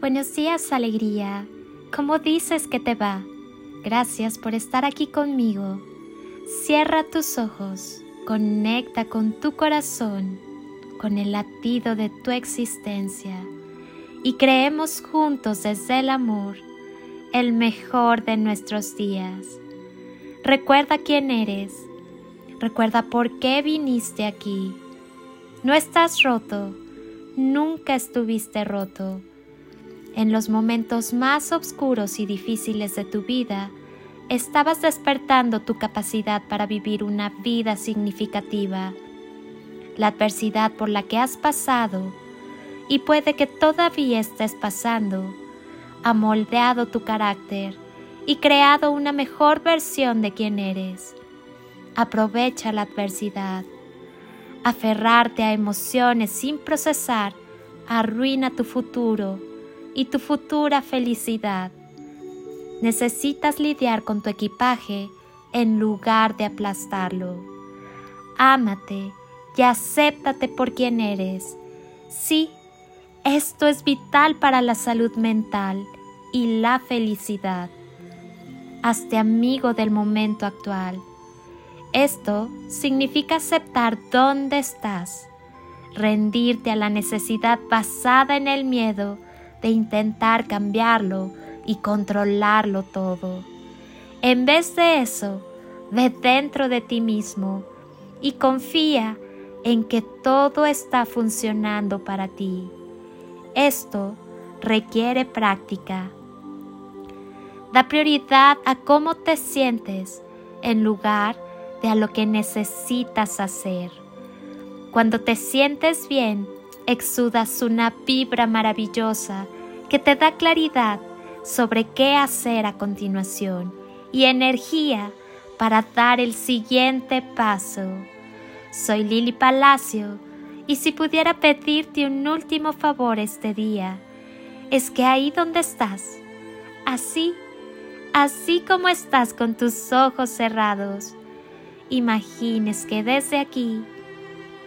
Buenos días, alegría. ¿Cómo dices que te va? Gracias por estar aquí conmigo. Cierra tus ojos, conecta con tu corazón, con el latido de tu existencia y creemos juntos desde el amor el mejor de nuestros días. Recuerda quién eres, recuerda por qué viniste aquí. No estás roto, nunca estuviste roto en los momentos más oscuros y difíciles de tu vida, estabas despertando tu capacidad para vivir una vida significativa. La adversidad por la que has pasado, y puede que todavía estés pasando, ha moldeado tu carácter y creado una mejor versión de quien eres. Aprovecha la adversidad. Aferrarte a emociones sin procesar arruina tu futuro y tu futura felicidad. Necesitas lidiar con tu equipaje en lugar de aplastarlo. Ámate y acéptate por quien eres. Sí, esto es vital para la salud mental y la felicidad. Hazte amigo del momento actual. Esto significa aceptar dónde estás, rendirte a la necesidad basada en el miedo de intentar cambiarlo y controlarlo todo. En vez de eso, ve dentro de ti mismo y confía en que todo está funcionando para ti. Esto requiere práctica. Da prioridad a cómo te sientes en lugar de a lo que necesitas hacer. Cuando te sientes bien, exudas una vibra maravillosa que te da claridad sobre qué hacer a continuación y energía para dar el siguiente paso. Soy Lili Palacio y si pudiera pedirte un último favor este día, es que ahí donde estás, así, así como estás con tus ojos cerrados, imagines que desde aquí